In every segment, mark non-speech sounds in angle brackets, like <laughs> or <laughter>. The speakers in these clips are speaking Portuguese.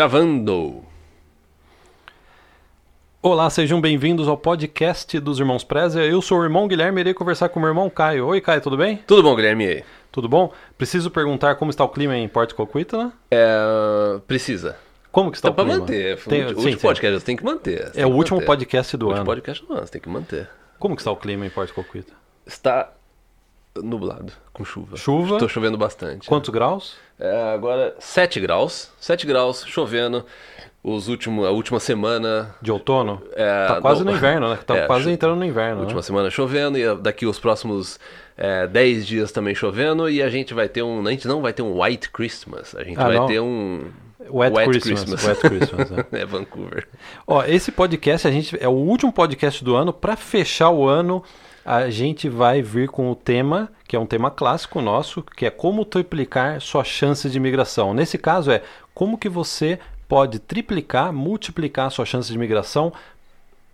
Gravando. Olá, sejam bem-vindos ao podcast dos Irmãos Preza. Eu sou o irmão Guilherme e irei conversar com o meu irmão Caio. Oi, Caio, tudo bem? Tudo bom, Guilherme? E aí? Tudo bom? Preciso perguntar como está o clima em Porto Coquito, né? É, precisa. Como que está Dá o clima? manter. Tem- o último sim. podcast você tem que manter. tem É o último manter. podcast do O último ano. podcast do ano, você tem que manter. Como que está o clima em Porto Coquito? Está nublado, com chuva. Chuva? Estou chovendo bastante. Quantos graus? É, agora, 7 graus. 7 graus, chovendo. Os últimos, a última semana. De outono? É, tá quase não- no inverno, né? <laughs> Tá É, quase entrando no inverno, Última né? semana chovendo e daqui os próximos é, 10 dias também chovendo e a gente vai ter um. A gente não vai ter um White Christmas, a gente Ah, vai não? ter um. Wet, Christmas. Wet Christmas, <laughs> é. é Vancouver. Ó, esse podcast a gente é o último podcast do ano. Para fechar o ano, a gente vai vir com o tema que é um tema clássico nosso, que é como triplicar suas chances de imigração. Nesse caso é como que você pode triplicar, multiplicar suas chances de imigração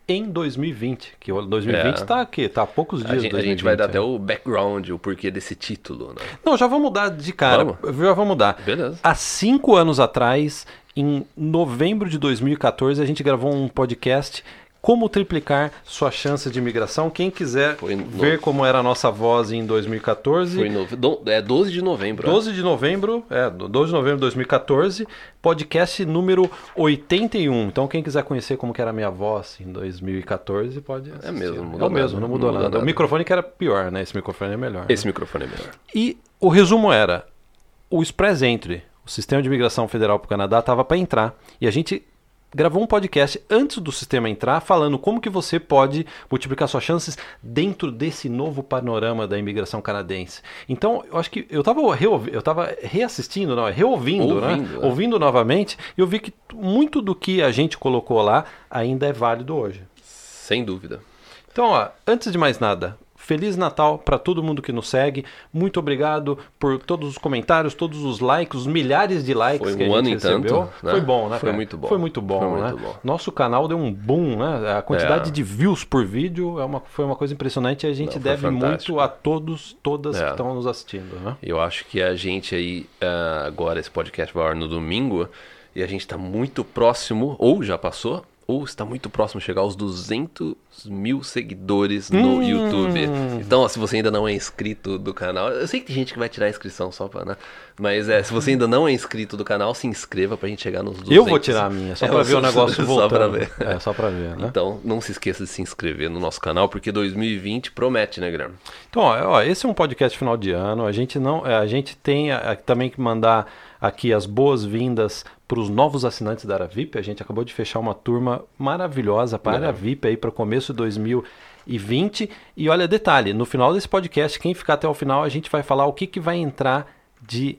em 2020, que o 2020 É. está aqui, tá há poucos A dias. gente, do a gente vai dar 2020, até o background, o porquê desse título, né? Não, já vamos mudar de cara. Vamos? Já vamos mudar. Beleza. Há cinco anos atrás, em novembro de 2014, a gente gravou um podcast Como Triplicar Suas Chances de Imigração. Quem quiser ver como era a nossa voz em 2014, Foi no, do- é 12 de novembro. né? 12 de novembro, é, 12 de novembro de 2014, podcast número 81. Então, quem quiser conhecer como que era a minha voz em 2014, pode assistir. mesmo, não É mudou o mesmo, nada, não mudou não mudou nada. O nada. microfone que era pior, né? Esse microfone é melhor. Esse microfone é melhor. E o resumo era: o Express Entry, o sistema de imigração federal para o Canadá, estava para entrar e a gente gravou um podcast antes do sistema entrar falando como que você pode multiplicar suas chances dentro desse novo panorama da imigração canadense. Então, eu acho que eu estava eu tava reassistindo, não, reouvindo, né? Ouvindo, né? Ouvindo novamente, e eu vi que muito do que a gente colocou lá ainda é válido hoje. Sem dúvida. Então, ó, antes de mais nada, Feliz Natal para todo mundo que nos segue. Muito obrigado por todos os comentários, todos os likes, os milhares de likes Foi que a um gente ano recebeu. tanto, né? Foi bom, né? Foi cara? muito bom. Foi muito bom, Foi né? muito bom. Nosso canal deu um boom, né? A quantidade É. de views por vídeo é uma, foi uma coisa impressionante e a gente Não, deve fantástico. muito a todos, todas É. que estão nos assistindo, né? Eu acho que a gente aí, ah, agora esse podcast vai no domingo, e a gente está muito próximo, ou já passou, ou está muito próximo de chegar aos 200 mil seguidores no Hum. YouTube. Então, ó, se você ainda não é inscrito do canal, eu sei que tem gente que vai tirar a inscrição só pra, né? Mas é, se você ainda não é inscrito do canal, se inscreva pra gente chegar nos 200. Eu vou tirar a minha, só É, para ver o negócio só pra voltando. ver. É, só para ver, né? Então, não se esqueça de se inscrever no nosso canal, porque 2020 promete, né, Guilherme? Então, ó, ó, esse é um podcast final de ano. A gente não, é, a gente tem a- a- também que mandar aqui as boas-vindas para os novos assinantes da Área VIP. A gente acabou de fechar uma turma maravilhosa para a Área. VIP aí para o começo de 2020. E olha, detalhe, no final desse podcast, quem ficar até o final, a gente vai falar o que, que vai entrar de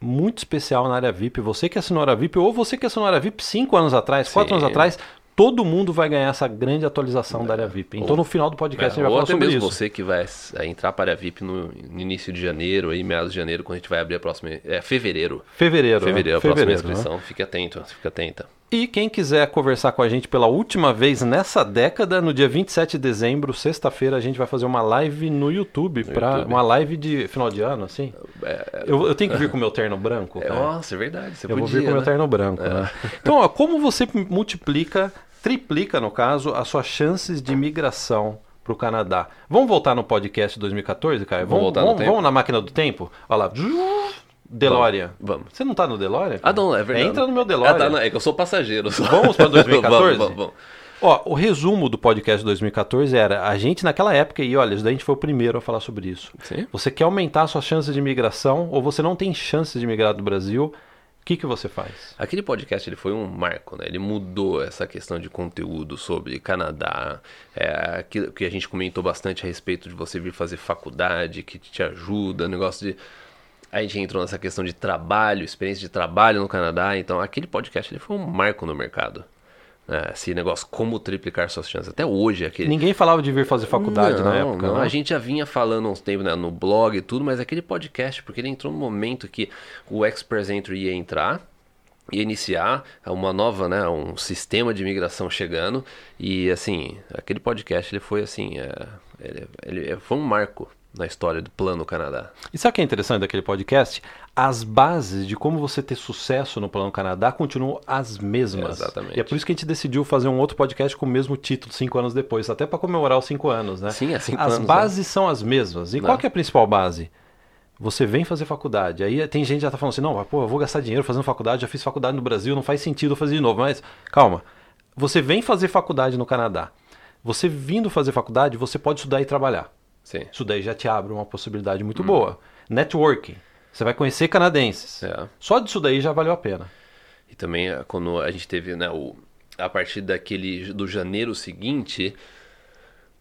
muito especial na área VIP. Você que assinou a área VIP ou você que assinou a área VIP cinco anos atrás, quatro anos atrás, todo mundo vai ganhar essa grande atualização da área VIP. Então, Ou- no final do podcast, É, a gente vai ou falar até sobre mesmo isso. você que vai é, entrar para a VIP no, no início de janeiro, aí, meados de janeiro, quando a gente vai abrir a próxima. É fevereiro. Fevereiro. né? Fevereiro, a próxima Fevereiro, né? inscrição. Fique atento, fique atenta. E quem quiser conversar com a gente pela última vez nessa década, no dia 27 de dezembro, sexta-feira, a gente vai fazer uma live no YouTube, pra, YouTube. uma live de final de ano, assim. É, Eu, eu tenho que vir com o meu terno branco, é, cara. nossa, é verdade. Você eu vou podia, vir com o meu né? terno branco, né? Então, ó, como você multiplica, triplica, no caso, as suas chances de migração para o Canadá? Vamos voltar no podcast de 2014, cara? Vamos voltar no vamos, tempo? vamos na máquina do tempo? Olha lá. DeLorean. Vamos. Você não tá no DeLorean? Ah, não, é verdade. Entra no meu DeLorean. Ah, tá, não, é que eu sou passageiro. só. <laughs> Vamos pra 2014? <laughs> vamos, vamos, vamos. Ó, o resumo do podcast de 2014 era a gente naquela época, e olha, isso daí a gente foi o primeiro a falar sobre isso. Sim. Você quer aumentar suas chances de imigração ou você não tem chances de migrar do Brasil, o que, que você faz? Aquele podcast ele foi um marco, né? Ele mudou essa questão de conteúdo sobre Canadá, é, aquilo que a gente comentou bastante a respeito de você vir fazer faculdade, que te ajuda, negócio de a gente entrou nessa questão de trabalho, experiência de trabalho no Canadá, então aquele podcast ele foi um marco no mercado. né? esse negócio como triplicar suas chances. Até hoje aquele Ninguém falava de vir fazer faculdade não, na época, não. né? A gente já vinha falando há uns tempos né, no blog e tudo, mas aquele podcast, porque ele entrou no momento que o Express Entry ia entrar, ia iniciar uma nova, né, um sistema de imigração chegando e assim, aquele podcast ele foi assim, é, ele, ele foi um marco na história do Plano Canadá. E sabe o que é interessante daquele podcast? As bases de como você ter sucesso no Plano Canadá continuam as mesmas. É, exatamente. E é por isso que a gente decidiu fazer um outro podcast com o mesmo título cinco anos depois, até para comemorar os cinco anos, né? Sim, é cinco As anos, bases são as mesmas. E Não. qual que é a principal base? Você vem fazer faculdade. Aí tem gente que já tá falando assim, não, pô, eu vou gastar dinheiro fazendo faculdade, já fiz faculdade no Brasil, não faz sentido eu fazer de novo. Mas calma, você vem fazer faculdade no Canadá. Você vindo fazer faculdade, você pode estudar e trabalhar. Sim. Isso daí já te abre uma possibilidade muito boa. Networking. Você vai conhecer canadenses. É. Só disso daí já valeu a pena. E também eh, quando a gente teve, né, o, a partir daquele do janeiro seguinte,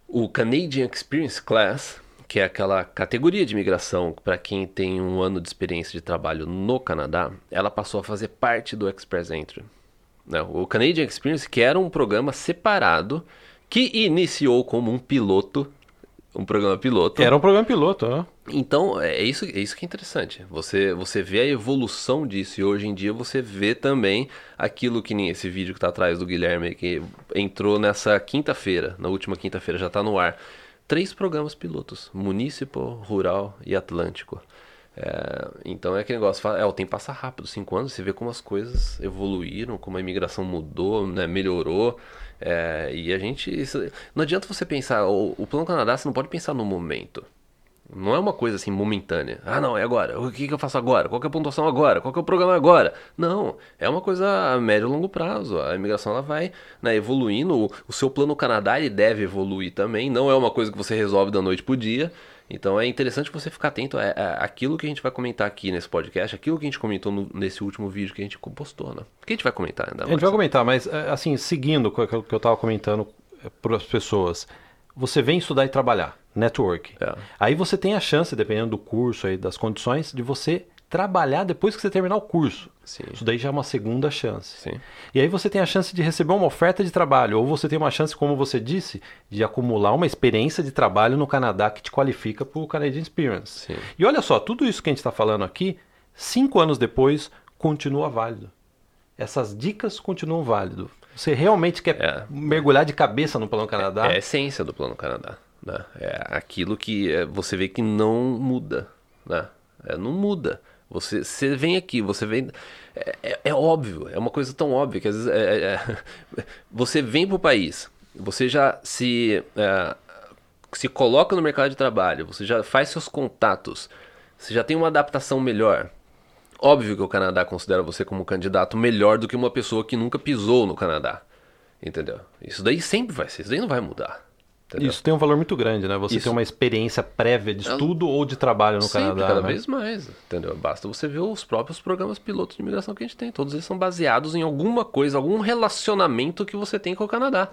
o Canadian Experience Class, que é aquela categoria de imigração para quem tem um ano de experiência de trabalho no Canadá, ela passou a fazer parte do Express Entry. Né, o Canadian Experience, que era um programa separado, que iniciou como um piloto, um programa piloto. Era um programa piloto, né? Então, é isso, é isso que é interessante. Você, você vê a evolução disso e hoje em dia você vê também aquilo que nem esse vídeo que está atrás do Guilherme, que entrou nessa quinta-feira, na última quinta-feira, já está no ar. Três programas pilotos: Municipal, Rural e Atlântico. É, então é aquele negócio, é, o tempo passa rápido, cinco anos, você vê como as coisas evoluíram, como a imigração mudou, né, melhorou. É, e a gente. isso- não adianta você pensar, o, o Plano Canadá você não pode pensar no momento. Não é uma coisa assim momentânea. Ah, não, é agora. O que, que eu faço agora? Qual é a pontuação agora? Qual é o programa agora? Não, é uma coisa a médio e longo prazo. A imigração ela vai né, evoluindo. O, o seu plano Canadá ele deve evoluir também. Não é uma coisa que você resolve da noite pro dia. Então é interessante você ficar atento a, a- aquilo que a gente vai comentar aqui nesse podcast, aquilo que a gente comentou no- nesse último vídeo que a gente postou, né? O que a gente vai comentar ainda A gente vai comentar, mas é, assim, seguindo com aquilo que eu estava comentando para as pessoas, você vem estudar e trabalhar, network. É. Aí você tem a chance, dependendo do curso aí, das condições, de você trabalhar depois que você terminar o curso. Sim. Isso daí já é uma segunda chance. Sim. E aí você tem a chance de receber uma oferta de trabalho, ou você tem uma chance, como você disse, de acumular uma experiência de trabalho no Canadá que te qualifica para o Canadian Experience. Sim. E olha só, tudo isso que a gente está falando aqui, cinco anos depois, continua válido. Essas dicas continuam válido. Você realmente quer É. mergulhar de cabeça no Plano Canadá? É a essência do Plano Canadá. Né? É aquilo que é, você vê que não muda. Né? É, não muda. Você, você vem aqui, você vem. É, é- é óbvio, é uma coisa tão óbvia que às vezes. é- é- é- <laughs> você vem para o país, você já se, é, se coloca no mercado de trabalho, você já faz seus contatos, você já tem uma adaptação melhor. Óbvio que o Canadá considera você como um candidato melhor do que uma pessoa que nunca pisou no Canadá. Entendeu? Isso daí sempre vai ser, isso daí não vai mudar. Entendeu? Isso tem um valor muito grande, né? Você Isso. tem uma experiência prévia de estudo ou de trabalho no Sempre, Canadá. cada né? vez mais, entendeu? Basta você ver os próprios programas pilotos de imigração que a gente tem. Todos eles são baseados em alguma coisa, algum relacionamento que você tem com o Canadá.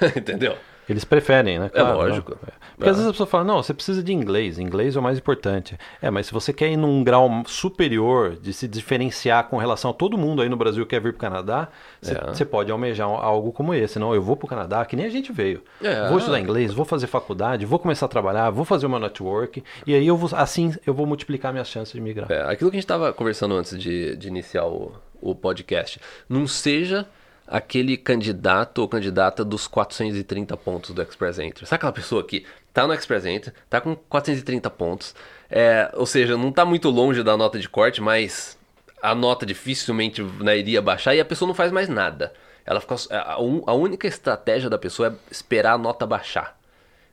<laughs> entendeu? Eles preferem, né? É lógico. né? Porque às É. vezes a pessoa fala, não, você precisa de inglês, inglês é o mais importante. É, mas se você quer ir num grau superior de se diferenciar com relação a todo mundo aí no Brasil que quer vir para o Canadá, você, É. pode almejar algo como esse. Não, eu vou para o Canadá, que nem a gente veio. É. Vou estudar inglês, vou fazer faculdade, vou começar a trabalhar, vou fazer meu network, e aí eu vou, assim eu vou multiplicar minhas chances de migrar. É, aquilo que a gente estava conversando antes de, de iniciar o, o podcast. Não seja aquele candidato ou candidata dos 430 pontos do Express Entry. Sabe aquela pessoa que tá no Express Entry, tá com 430 pontos, é, ou seja, não tá muito longe da nota de corte, mas a nota dificilmente né, iria baixar e a pessoa não faz mais nada. Ela fica, a, un- a única estratégia da pessoa é esperar a nota baixar.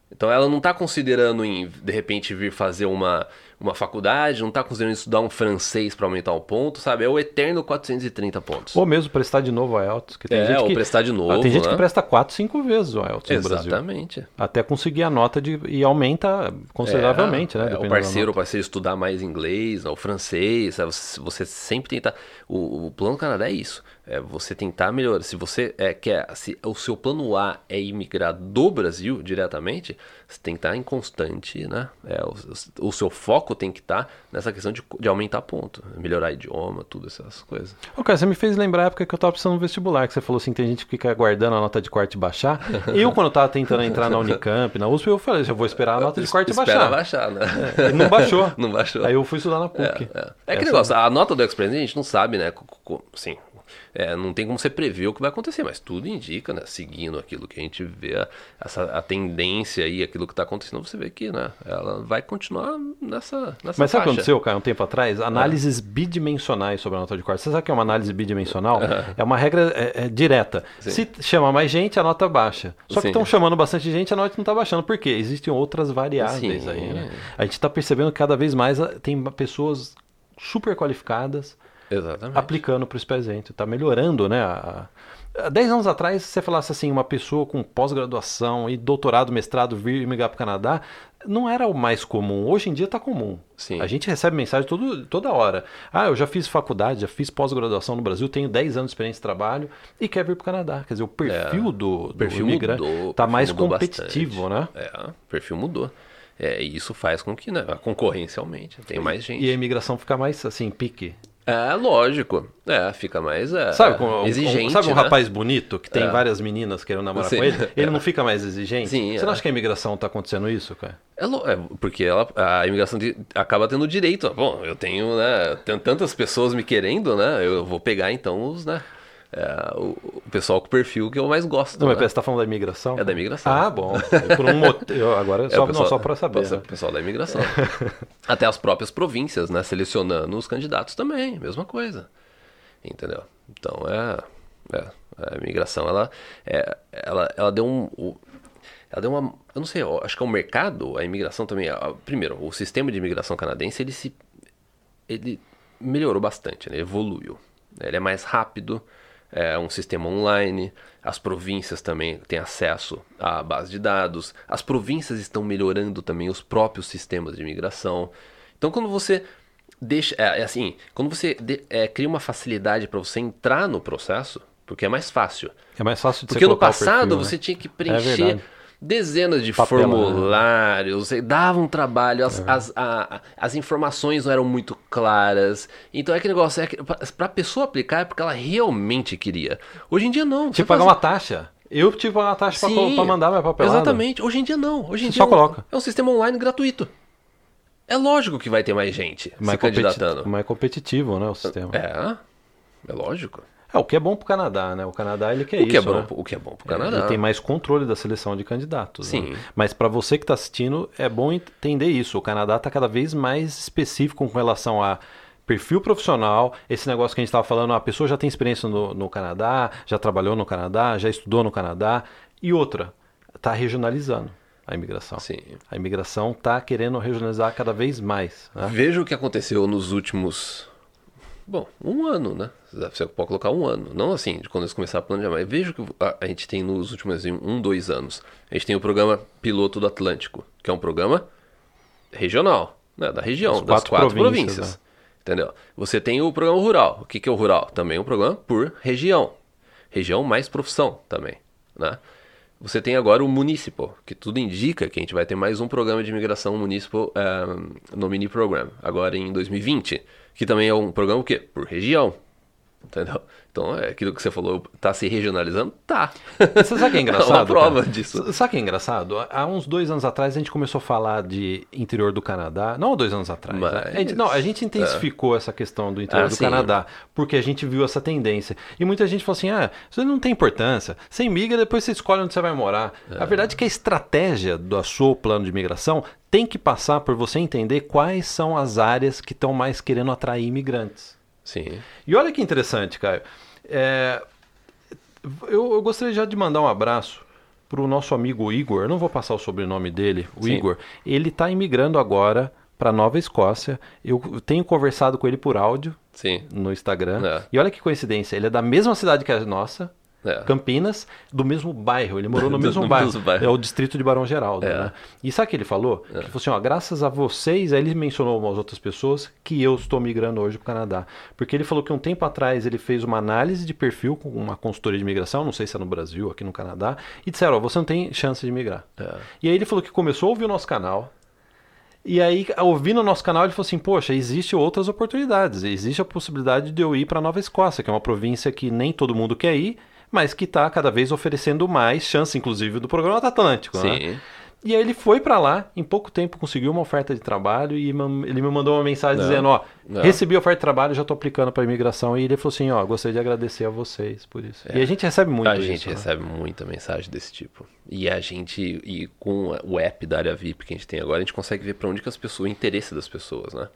Então ela não está considerando em, de repente, vir fazer uma, uma faculdade, não está considerando estudar um francês para aumentar o ponto, sabe? É o eterno 430 pontos. Ou mesmo prestar de novo o IELTS. Que tem É, gente ou que, prestar de Ah, novo, Tem gente né? que presta 4, 5 vezes o IELTS no Brasil. Exatamente. Até conseguir a nota de, e aumenta consideravelmente, É, né? é, o parceiro, o parceiro estudar mais inglês, o francês, sabe? você, você sempre tentar. O, o plano Canadá é isso. É você tentar melhorar. Se você é, quer. Se o seu plano A é imigrar do Brasil diretamente, você tem que estar em constante, né? É, o, o seu foco tem que estar nessa questão de, de aumentar ponto, melhorar idioma, tudo essas coisas. Ô, cara, você me fez lembrar a época que eu tava precisando no vestibular, que você falou assim, tem gente que fica aguardando a nota de corte baixar. <laughs> eu, quando eu tava tentando entrar na Unicamp, na USP, eu falei, eu vou esperar a nota de corte baixar. baixar, né? É, não baixou. <laughs> não baixou. Aí eu fui estudar na PUC. É, é. É Essa- negócio, a nota do Express a gente não sabe, né? Sim. É, não tem como você prever o que vai acontecer, mas tudo indica, né? Seguindo aquilo que a gente vê, a, essa, a tendência aí, aquilo que está acontecendo, você vê que né, ela vai continuar nessa, nessa Mas sabe o que aconteceu, cara, um tempo atrás? Análises bidimensionais sobre a nota de corte. Você sabe o que é uma análise bidimensional? <laughs> É uma regra é, é, direta. Sim. Se chama mais gente, a nota baixa. Só que estão chamando bastante gente, a nota não está baixando. Por quê? Existem outras variáveis Sim. aí, né? A gente está percebendo que cada vez mais ah, tem pessoas super qualificadas Exatamente. aplicando para o Spesento. Está melhorando, né? A- Há 10 anos atrás, se você falasse assim, uma pessoa com pós-graduação e doutorado, mestrado vir migrar para o Canadá, não era o mais comum. Hoje em dia está comum. Sim. A gente recebe mensagem todo, toda hora. Ah, eu já fiz faculdade, já fiz pós-graduação no Brasil, tenho 10 anos de experiência de trabalho e quer vir para o Canadá. Quer dizer, o perfil do, do É. O perfil imigrante está mais competitivo, né? bastante. É, o perfil mudou. É, e isso faz com que né, a concorrência aumente, tem mais gente. E a imigração fica mais assim, pique. É, lógico. É, fica mais é, Sabe, com, exigente, um, sabe um né? rapaz bonito que tem É. várias meninas querendo namorar Sim. com ele? Ele não fica mais exigente? Sim, Você não é. acha que a imigração está acontecendo isso, cara? É, é, porque ela, a imigração de- acaba tendo direito. Bom, eu tenho, né? Tenho tantas pessoas me querendo, né? Eu vou pegar então os, né? É, o, o pessoal com perfil que eu mais gosto. Não, mas né? você está falando da imigração? É da imigração. Ah, bom. Por um motivo, agora É, só, o pessoal- não, só para saber. o né? pessoal da imigração. <laughs> Até as próprias províncias, né? Selecionando os candidatos também, mesma coisa. Entendeu? Então é. é, a imigração, ela, é, ela, ela deu um. o- ela deu uma. Eu não sei, eu acho que é o mercado, a imigração também. a- Primeiro, o sistema de imigração canadense, ele se. Ele melhorou bastante, né? evoluiu. Ele é mais rápido, é um sistema online, as províncias também têm acesso à base de dados, as províncias estão melhorando também os próprios sistemas de imigração. Então, quando você deixa, é, é assim, quando você de- é, cria uma facilidade para você entrar no processo, porque é mais fácil. É mais fácil de Porque no passado perfil, né? você tinha que verdade. preencher dezenas de Papelada. formulários, e dava um trabalho, É as, as, a- a- as informações não eram muito claras. Então é aquele negócio, é que, pra, pra pessoa aplicar é porque ela realmente queria. Hoje em dia não. Tinha que você pagar uma taxa. Eu tive que pagar uma taxa Sim, colo- pra mandar minha papelada. Exatamente. Hoje em dia não. Hoje em Você dia só coloca. É um sistema online gratuito. É lógico que vai ter mais gente Mais, se candidatando. mais competitivo, né, o sistema. É, é lógico. É, o que é bom pro Canadá, né? O Canadá, ele quer o, isso, que é bom, né? o que é bom pro Ele Canadá. tem mais controle da seleção de candidatos. né? Sim. Mas para você que está assistindo, é bom entender isso. O Canadá está cada vez mais específico com relação a perfil profissional, esse negócio que a gente estava falando, a pessoa já tem experiência no, no Canadá, já trabalhou no Canadá, já estudou no Canadá. E outra, está regionalizando a imigração. Sim. A imigração está querendo regionalizar cada vez mais. Né? Veja o que aconteceu nos últimos. Bom, um ano, né? Você pode colocar um ano. Não assim, de quando eles começaram a planejar, mas veja o que a, gente tem nos últimos assim, um, dois anos. A gente tem o programa Piloto do Atlântico, que é um programa regional, né? Da região, As das quatro quatro províncias, províncias. Entendeu? Você tem o programa rural. O que, que é o rural? Também um programa por região. Região mais profissão também, né? Você tem agora o Municipal, que tudo indica que a gente vai ter mais um programa de imigração municipal eh, no mini program, agora em 2020, que também é um programa o quê? Por região. Entendeu? Então, é aquilo que você falou, tá se regionalizando? Tá. <laughs> Você sabe o que é engraçado? É uma prova cara? disso. Sabe que é engraçado? Há uns dois anos atrás a gente começou a falar de interior do Canadá. Não há dois anos atrás. né? Mas- A gente, não, a gente intensificou essa questão do interior Ah, do sim. Canadá porque a gente viu essa tendência. E muita gente falou assim: ah, isso não tem importância. Você migra, depois você escolhe onde você vai morar. A verdade é que a estratégia do seu plano de imigração tem que passar por você entender quais são as áreas que estão mais querendo atrair imigrantes. Sim. E olha que interessante, Caio. É, eu, eu gostaria já de mandar um abraço para o nosso amigo Igor. Eu não vou passar o sobrenome dele, o Sim. Igor. Ele está imigrando agora para Nova Escócia. Eu tenho conversado com ele por áudio Sim. no Instagram. É. E olha que coincidência, ele é da mesma cidade que a nossa. É. Campinas, do mesmo bairro. Ele morou no <laughs> mesmo bairro. mesmo bairro. É o distrito de Barão Geraldo. É. Né? E sabe o que ele falou? Ele falou assim: ó, graças a vocês, aí ele mencionou umas outras pessoas, que eu estou migrando hoje para o Canadá. Porque ele falou que um tempo atrás ele fez uma análise de perfil com uma consultoria de imigração, não sei se é no Brasil, aqui no Canadá, e disseram: ó, você não tem chance de migrar. É. E aí ele falou que começou a ouvir o nosso canal. E aí, ouvindo o nosso canal, ele falou assim: Poxa, existem outras oportunidades. Existe a possibilidade de eu ir para Nova Escócia, que é uma província que nem todo mundo quer ir, mas que está cada vez oferecendo mais chance, inclusive, do programa Atlântico. né? Sim. E aí ele foi pra lá, em pouco tempo conseguiu uma oferta de trabalho e ele me mandou uma mensagem Não. dizendo, ó, Não. recebi a oferta de trabalho, já tô aplicando pra imigração. E ele falou assim, ó, gostaria de agradecer a vocês por isso. E a gente recebe muito a isso. gente né? recebe muita mensagem desse tipo. E a gente, e com o app da área VIP que a gente tem agora, a gente consegue ver pra onde que as pessoas, o interesse das pessoas, né?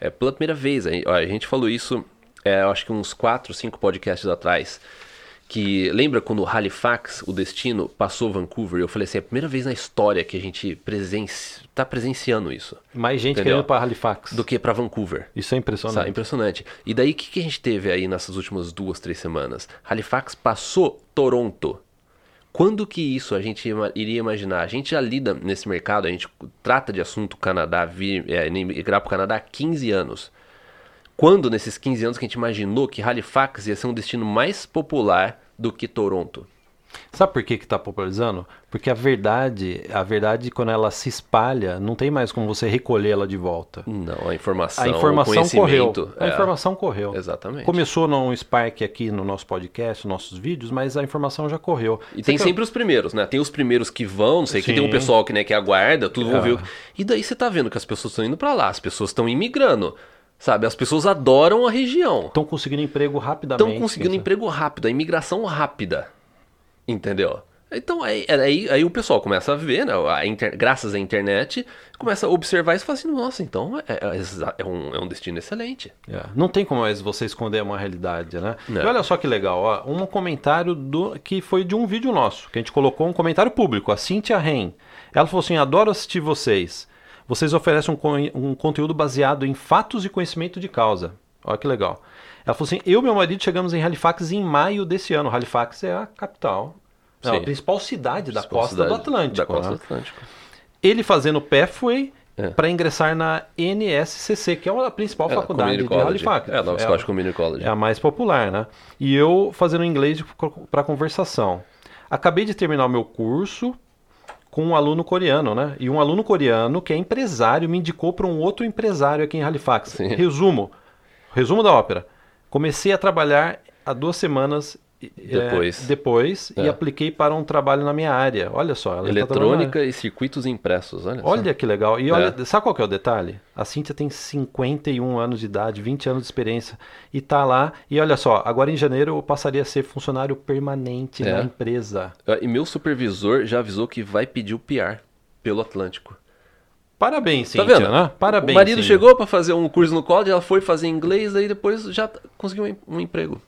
É pela primeira vez, a, ó, a gente falou isso, é, acho que uns 4, 5 podcasts atrás. Que lembra quando Halifax, o destino, passou Vancouver? Eu falei assim, é a primeira vez na história que a gente presenci... tá presenciando isso. Mais gente Entendeu? querendo pra Halifax. Do que pra Vancouver. Isso é Sabe? impressionante. Impressionante. E daí, o que, que a gente teve aí nessas últimas duas, três semanas? Halifax passou Toronto. Quando que isso a gente iria imaginar? A gente já lida nesse mercado, a gente trata de assunto Canadá, vir, é, migrar para o Canadá há 15 anos. Quando, nesses 15 anos, que a gente imaginou que Halifax ia ser um destino mais popular do que Toronto? Sabe por que que tá popularizando? Porque a verdade, a verdade quando ela se espalha, não tem mais como você recolher ela de volta. Não, a informação, A informação o correu. conhecimento. A é, informação correu. Exatamente. Começou num Spark aqui no nosso podcast, nos nossos vídeos, mas a informação já correu. E Você tem quer- sempre os primeiros, né? Tem os primeiros que vão, não sei, que tem um Sim. pessoal que, né, que aguarda, tudo vão É. ver. o- E daí você tá vendo que as pessoas estão indo pra lá, as pessoas estão imigrando, sabe? As pessoas adoram a região. Estão conseguindo emprego rapidamente. Estão conseguindo dizer. emprego rápido, a imigração rápida. Entendeu? Então aí, aí, aí o pessoal começa a ver, né? A inter- graças à internet, começa a observar isso e fala assim, nossa, então é, é exa- é um, é um destino excelente. É, Não tem como mais você esconder uma realidade, né? Não. E olha só que legal, ó, um comentário do que foi de um vídeo nosso, que a gente colocou um comentário público, a Cynthia Ren. Ela falou assim: adoro assistir vocês. Vocês oferecem um, um conteúdo baseado em fatos e conhecimento de causa. Olha que legal. Ela falou assim: eu e meu marido chegamos em Halifax em maio desse ano. Halifax é a capital, não, a Sim. principal cidade da Principal costa cidade do Atlântico. Da costa né? do Atlântico. Ele fazendo pathway É. para ingressar na NSCC, que é a principal É, faculdade de College. Halifax. É, a Nova É a- Scottish Community College. é a mais popular, né? E eu fazendo inglês para conversação. Acabei de terminar o meu curso com um aluno coreano, né? E um aluno coreano que é empresário me indicou para um outro empresário aqui em Halifax. Sim. Resumo. Resumo da ópera. Comecei a trabalhar há duas semanas Depois. depois e É. apliquei para um trabalho na minha área. Olha só. na- Eletrônica e circuitos impressos, olha, só. Olha que legal. E olha, É. sabe qual que é o detalhe? A Cíntia tem 51 anos de idade, 20 anos de experiência e tá lá. E olha só, agora em janeiro eu passaria a ser funcionário permanente É. na empresa. E meu supervisor já avisou que vai pedir o PR pelo Atlântico. Parabéns, Tá Cíntia, vendo? né? Parabéns. o marido Cíntia. chegou pra fazer um curso no college, ela foi fazer inglês, daí depois já conseguiu um emprego.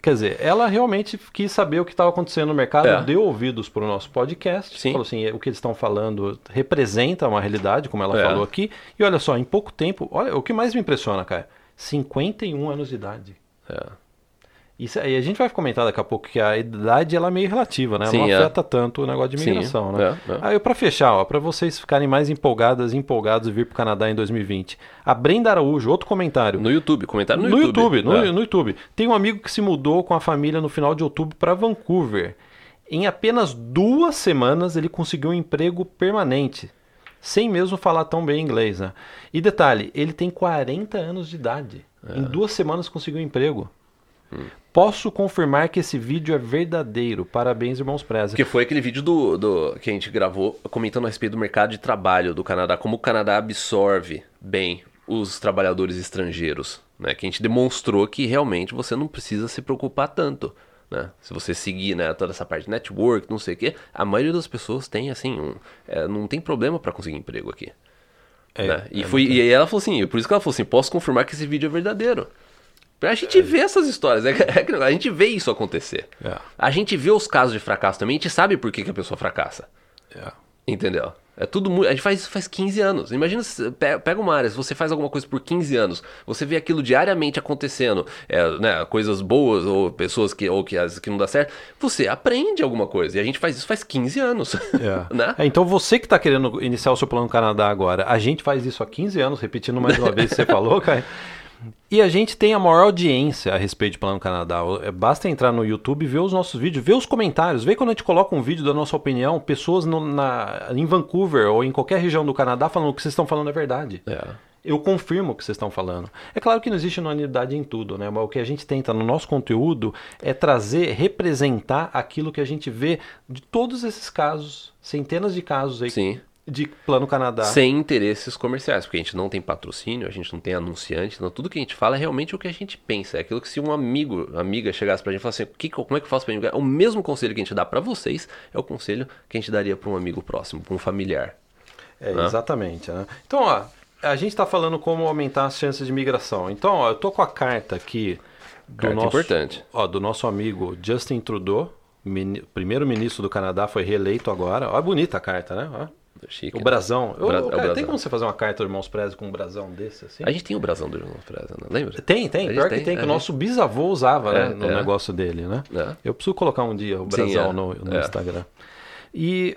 Quer dizer, ela realmente quis saber o que estava acontecendo no mercado, É. deu ouvidos para o nosso podcast, Sim. falou assim, o que eles estão falando representa uma realidade, como ela É. falou aqui. E olha só, em pouco tempo, olha, o que mais me impressiona, cara, 51 anos de idade. É. Isso aí a gente vai comentar daqui a pouco que a idade ela é meio relativa, né? Sim, não é. afeta tanto o negócio de Sim, imigração, né? é, é. Aí para fechar, ó, para vocês ficarem mais empolgadas e empolgados de vir para o Canadá em 2020. A Brenda Araújo, outro comentário. No YouTube, comentário no, No YouTube, no, É. no YouTube. Tem um amigo que se mudou com a família no final de outubro para Vancouver. Em apenas duas semanas ele conseguiu um emprego permanente, sem mesmo falar tão bem inglês, né? E detalhe, ele tem 40 anos de idade. É. Em duas semanas conseguiu um emprego. Hum. Posso confirmar que esse vídeo é verdadeiro. Parabéns, irmãos Preza. Que foi aquele vídeo do, do que a gente gravou comentando a respeito do mercado de trabalho do Canadá, como o Canadá absorve bem os trabalhadores estrangeiros, né? Que a gente demonstrou que realmente você não precisa se preocupar tanto, né? Se você seguir, né, toda essa parte de network, não sei o quê, a maioria das pessoas tem assim, um, é, não tem problema para conseguir emprego aqui. É, né? E, é foi, e aí ela falou assim, por isso que ela falou assim, posso confirmar que esse vídeo é verdadeiro. Pra gente ver essas histórias, é, é que a gente vê isso acontecer. É. A gente vê os casos de fracasso também, a gente sabe por que, que a pessoa fracassa. É. Entendeu? É tudo muito. A gente faz isso faz 15 anos. Imagina, pega uma área, se você faz alguma coisa por 15 anos, você vê aquilo diariamente acontecendo, é, né, coisas boas ou pessoas que, ou que, as, que não dá certo, você aprende alguma coisa. E a gente faz isso faz 15 anos. É. <laughs> né? É, então você que está querendo iniciar o seu plano no Canadá agora, a gente faz isso há 15 anos, repetindo mais uma vez o que você <laughs> falou, Caio. E a gente tem a maior audiência a respeito de Plano Canadá. O- é, Basta entrar no YouTube, ver os nossos vídeos, ver os comentários, ver quando a gente coloca um vídeo da nossa opinião, pessoas no- na, em Vancouver ou em qualquer região do Canadá falando que vocês estão falando é verdade. É. Eu confirmo o que vocês estão falando. É claro que não existe unanimidade em tudo, né? Mas o que a gente tenta no nosso conteúdo é trazer, representar aquilo que a gente vê de todos esses casos, centenas de casos aí Sim. De Plano Canadá. Sem interesses comerciais, porque a gente não tem patrocínio, a gente não tem anunciante, então tudo que a gente fala é realmente o que a gente pensa. É aquilo que se um amigo, amiga chegasse pra gente e falasse assim, que, como é que eu faço pra mim? O mesmo conselho que a gente dá pra vocês é o conselho que a gente daria pra um amigo próximo, pra um familiar. É, Né? exatamente. Né? Então, ó, a gente está falando como aumentar as chances de migração. Então, ó, eu tô com a carta aqui do Carta nosso, importante. Ó, do nosso amigo Justin Trudeau, mini- primeiro-ministro do Canadá, foi reeleito agora. Ó, bonita a carta, né? Ó, Chique. o brasão. Eu- Bra- é o cara, tem brasão. como você fazer uma carta do Irmãos Preza com um brasão desse assim? A gente tem o brasão do Irmão Freza, né? lembra? Tem, tem. Pior gente que tem, tem, que é, o nosso bisavô usava É, né, no é. negócio dele, né? É. Eu preciso colocar um dia o Sim, brasão é. no, no É. Instagram. E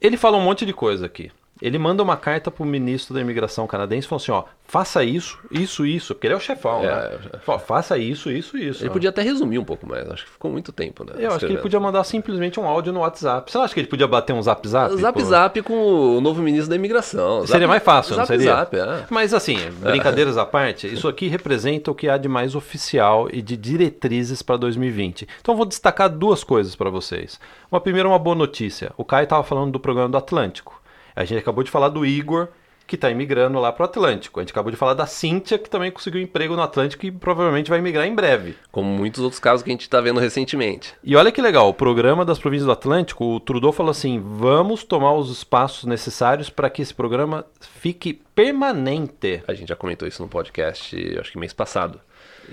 ele fala um monte de coisa aqui. Ele manda uma carta pro ministro da imigração canadense e falou assim, ó, faça isso, isso, isso, porque ele é o chefão, É, né? é. Ó, faça isso, isso, isso. Ele ó. podia até resumir um pouco mais, acho que ficou muito tempo, né? Eu acho que ele escrevendo. podia mandar simplesmente um áudio no WhatsApp. Você não acha que ele podia bater um zap zap? Zap pô? Zap com o novo ministro da imigração. Seria Zap- mais fácil, não Zap seria? Zap, é. Mas assim, brincadeiras à parte, isso aqui representa o que há de mais oficial e de diretrizes para 2020. Então eu vou destacar duas coisas para vocês. Uma primeira, uma boa notícia. O Caio estava falando do programa do Atlântico. A gente acabou de falar do Igor, que está imigrando lá para o Atlântico. A gente acabou de falar da Cíntia, que também conseguiu emprego no Atlântico e provavelmente vai migrar em breve. Como muitos outros casos que a gente está vendo recentemente. E olha que legal, o programa das províncias do Atlântico, o Trudeau falou assim: vamos tomar os espaços necessários para que esse programa fique permanente. A gente já comentou isso no podcast, acho que mês passado.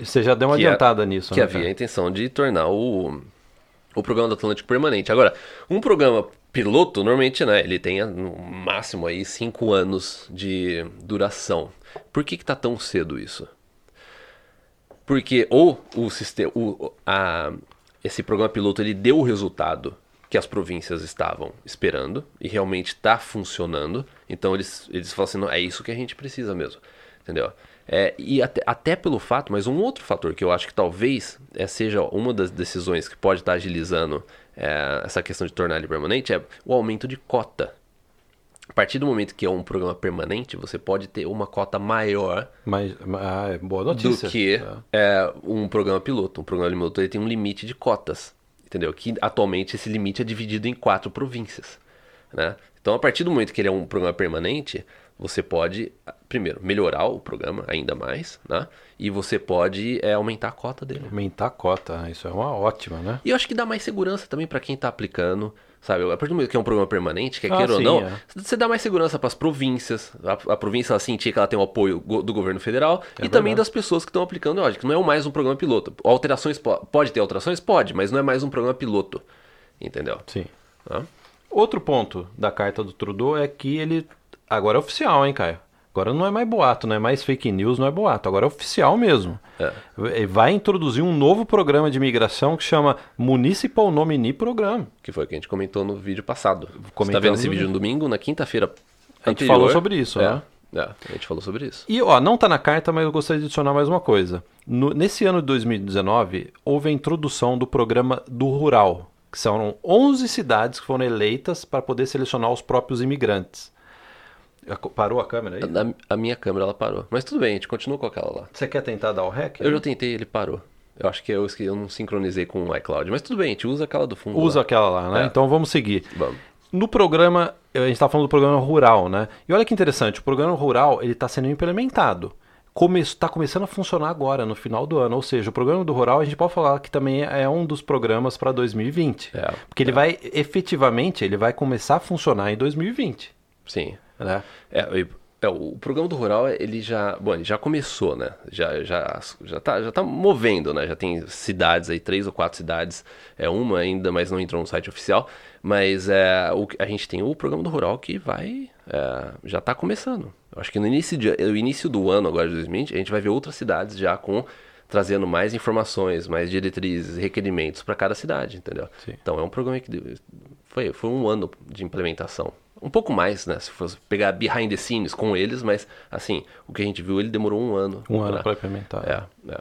Você já deu uma Que é- adiantada nisso, que né? havia a intenção de tornar o, o programa do Atlântico permanente. Agora, um programa piloto, normalmente, né, ele tem no máximo aí cinco anos de duração. Por que que tá tão cedo isso? Porque ou o sistema, o, a, esse programa piloto ele deu o resultado que as províncias estavam esperando e realmente está funcionando. Então eles, eles falam assim, não, é isso que a gente precisa mesmo, entendeu? É, e até, até pelo fato, mas um outro fator que eu acho que talvez é, seja uma das decisões que pode estar agilizando é, essa questão de tornar ele permanente é o aumento de cota. A partir do momento que é um programa permanente, você pode ter uma cota maior Mas, ah, é boa notícia. do que Tá. é, um programa piloto. Um programa piloto ele tem um limite de cotas, entendeu? Que atualmente esse limite é dividido em quatro províncias, né? Então, a partir do momento que ele é um programa permanente, você pode, primeiro, melhorar o programa ainda mais, né? E você pode é, aumentar a cota dele. Aumentar a cota, isso é uma ótima, né? E eu acho que dá mais segurança também para quem tá aplicando, sabe? A partir do momento que é um programa permanente, quer Ah, queira ou sim, não, é. você dá mais segurança para as províncias. A, a província ela sentir que ela tem o apoio go- do governo federal É e também verdade. das pessoas que estão aplicando. Lógico, que não é mais um programa piloto. Alterações po- pode ter alterações, pode, mas não é mais um programa piloto, entendeu? Sim. Tá? Outro ponto da carta do Trudeau é que ele. Agora é oficial, hein, Caio? Agora não é mais boato, não é mais fake news, não é boato. Agora é oficial mesmo. É. Vai introduzir um novo programa de imigração que chama Municipal Nominee Program. Que foi o que a gente comentou no vídeo passado. Você tá vendo esse vídeo no domingo, na quinta-feira. A gente anterior- falou sobre isso, é, né? É, a gente falou sobre isso. E, ó, não tá na carta, mas eu gostaria de adicionar mais uma coisa. No- nesse ano de 2019, houve a introdução do programa do Rural, que são 11 cidades que foram eleitas para poder selecionar os próprios imigrantes. Parou a câmera aí? A, a minha câmera ela parou. Mas tudo bem, a gente continua com aquela lá. Você quer tentar dar o rec? Eu já tentei, ele parou. Eu acho que eu, eu não sincronizei com o iCloud. Mas tudo bem, a gente usa aquela do fundo. Usa lá. aquela lá, né? É. Então vamos seguir. Vamos. No programa, a gente está falando do programa rural, né? E olha que interessante, o programa rural ele está sendo implementado. Está começando a funcionar agora, no final do ano. Ou seja, o programa do rural a gente pode falar que também é um dos programas para 2020. É, porque ele vai, efetivamente, ele vai começar a funcionar em 2020. Sim. Né? É, e- é, o programa do Rural, ele já, bom, ele já começou, né? Já, já, já, tá, já tá movendo, né? Já tem cidades aí, três ou quatro cidades. É uma ainda, mas não entrou no site oficial. Mas é, o, a gente tem o programa do Rural que vai, é, já tá começando. Eu acho que no início, de, no início do ano, agora de 2020, a gente vai ver outras cidades já com trazendo mais informações, mais diretrizes, requerimentos para cada cidade, entendeu? Sim. Então é um programa que foi, foi um ano de implementação. Um pouco mais, né? Se fosse pegar behind the scenes com eles, mas assim, o que a gente viu, ele demorou um ano. Um ano pra- para implementar. É, é.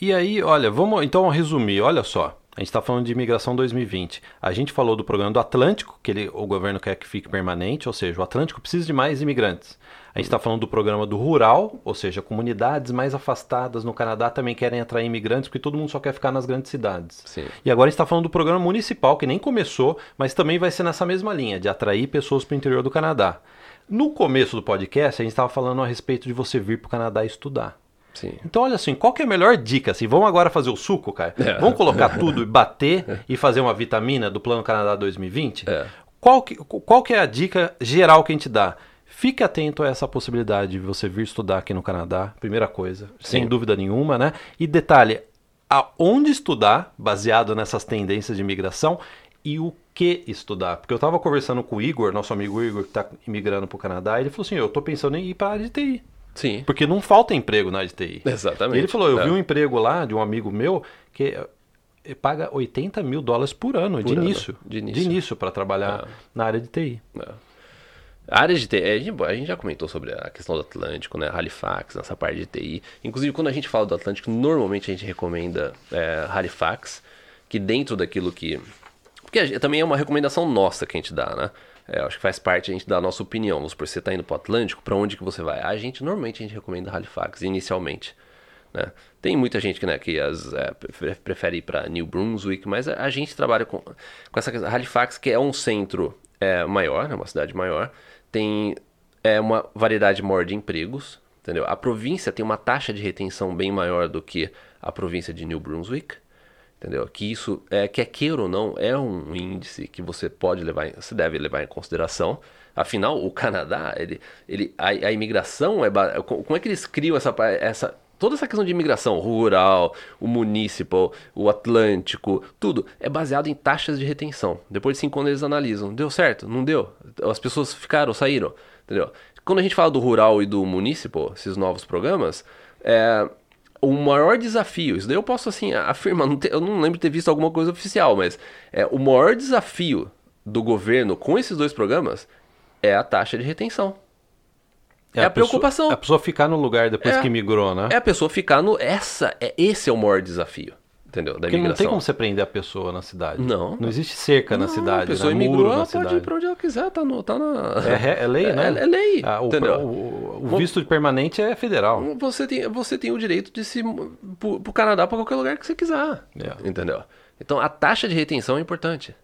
E aí, olha, vamos então resumir. Olha só, a gente está falando de imigração 2020. A gente falou do programa do Atlântico, que ele, o governo quer que fique permanente, ou seja, o Atlântico precisa de mais imigrantes. A gente está falando do programa do rural, ou seja, comunidades mais afastadas no Canadá também querem atrair imigrantes, porque todo mundo só quer ficar nas grandes cidades. Sim. E agora a gente está falando do programa municipal, que nem começou, mas também vai ser nessa mesma linha, de atrair pessoas para o interior do Canadá. No começo do podcast, a gente estava falando a respeito de você vir para o Canadá estudar. Sim. Então, olha assim, qual que é a melhor dica? Assim, vamos agora fazer o suco, cara? É. Vamos colocar <laughs> tudo e bater e fazer uma vitamina do Plano Canadá 2020? É. Qual, que, qual que é a dica geral que a gente dá? Fique atento a essa possibilidade de você vir estudar aqui no Canadá, primeira coisa, sem Sim. dúvida nenhuma, né? E detalhe, aonde estudar, baseado nessas tendências de imigração, e o que estudar. Porque eu estava conversando com o Igor, nosso amigo Igor, que está imigrando para o Canadá, e ele falou assim, eu estou pensando em ir para a área de TI. Sim. Porque não falta emprego na área de TI. Exatamente. E ele falou, eu É. vi um emprego lá de um amigo meu que eh, paga 80 mil dólares por ano, de, ano, início, de início. para trabalhar É. na área de TI. É. A área de TI, a gente, a gente já comentou sobre a questão do Atlântico, né? Halifax, nessa parte de TI. Inclusive, quando a gente fala do Atlântico, normalmente a gente recomenda é, Halifax, que dentro daquilo que. Porque também é uma recomendação nossa que a gente dá, né? É, acho que faz parte a gente dar a nossa opinião. Vamos supor, você está indo para o Atlântico, para onde que você vai? A gente, normalmente, a gente recomenda Halifax, inicialmente. né? Tem muita gente que, né, que as, é, pre- prefere ir para New Brunswick, mas a, gente trabalha com, com essa. Halifax, que é um centro é, maior, né, uma cidade maior, tem é, uma variedade maior de empregos, entendeu? A província tem uma taxa de retenção bem maior do que a província de New Brunswick, entendeu? Que isso, é, quer queira ou não, é um índice que você pode levar, você deve levar em consideração. Afinal, o Canadá, ele, ele, a, a imigração é, como é que eles criam essa, essa toda essa questão de imigração rural, o municipal, o atlântico, tudo é baseado em taxas de retenção. Depois de cinco anos eles analisam, deu certo, não deu, as pessoas ficaram, saíram, entendeu? Quando a gente fala do rural e do municipal, esses novos programas, é, o maior desafio, isso daí eu posso assim <laughs> afirmar, não te- eu não lembro de ter visto alguma coisa oficial, mas é, o maior desafio do governo com esses dois programas é a taxa de retenção. É a pessoa- preocupação. a pessoa ficar no lugar depois É. que migrou, né? É a pessoa ficar no. Essa, é, esse é o maior desafio, entendeu? Da Porque não tem como você prender a pessoa na cidade. Não. Não existe cerca na Não, cidade, A pessoa né? imigrou, ela na pode ir cidade. pra onde ela quiser, tá, no, tá na. É, é lei, <laughs> né? É, é lei, Ah, o, entendeu? o- o visto permanente é federal. Você tem, você tem o direito de se pro, pro Canadá para qualquer lugar que você quiser. É. Entendeu? Então a taxa de retenção é importante.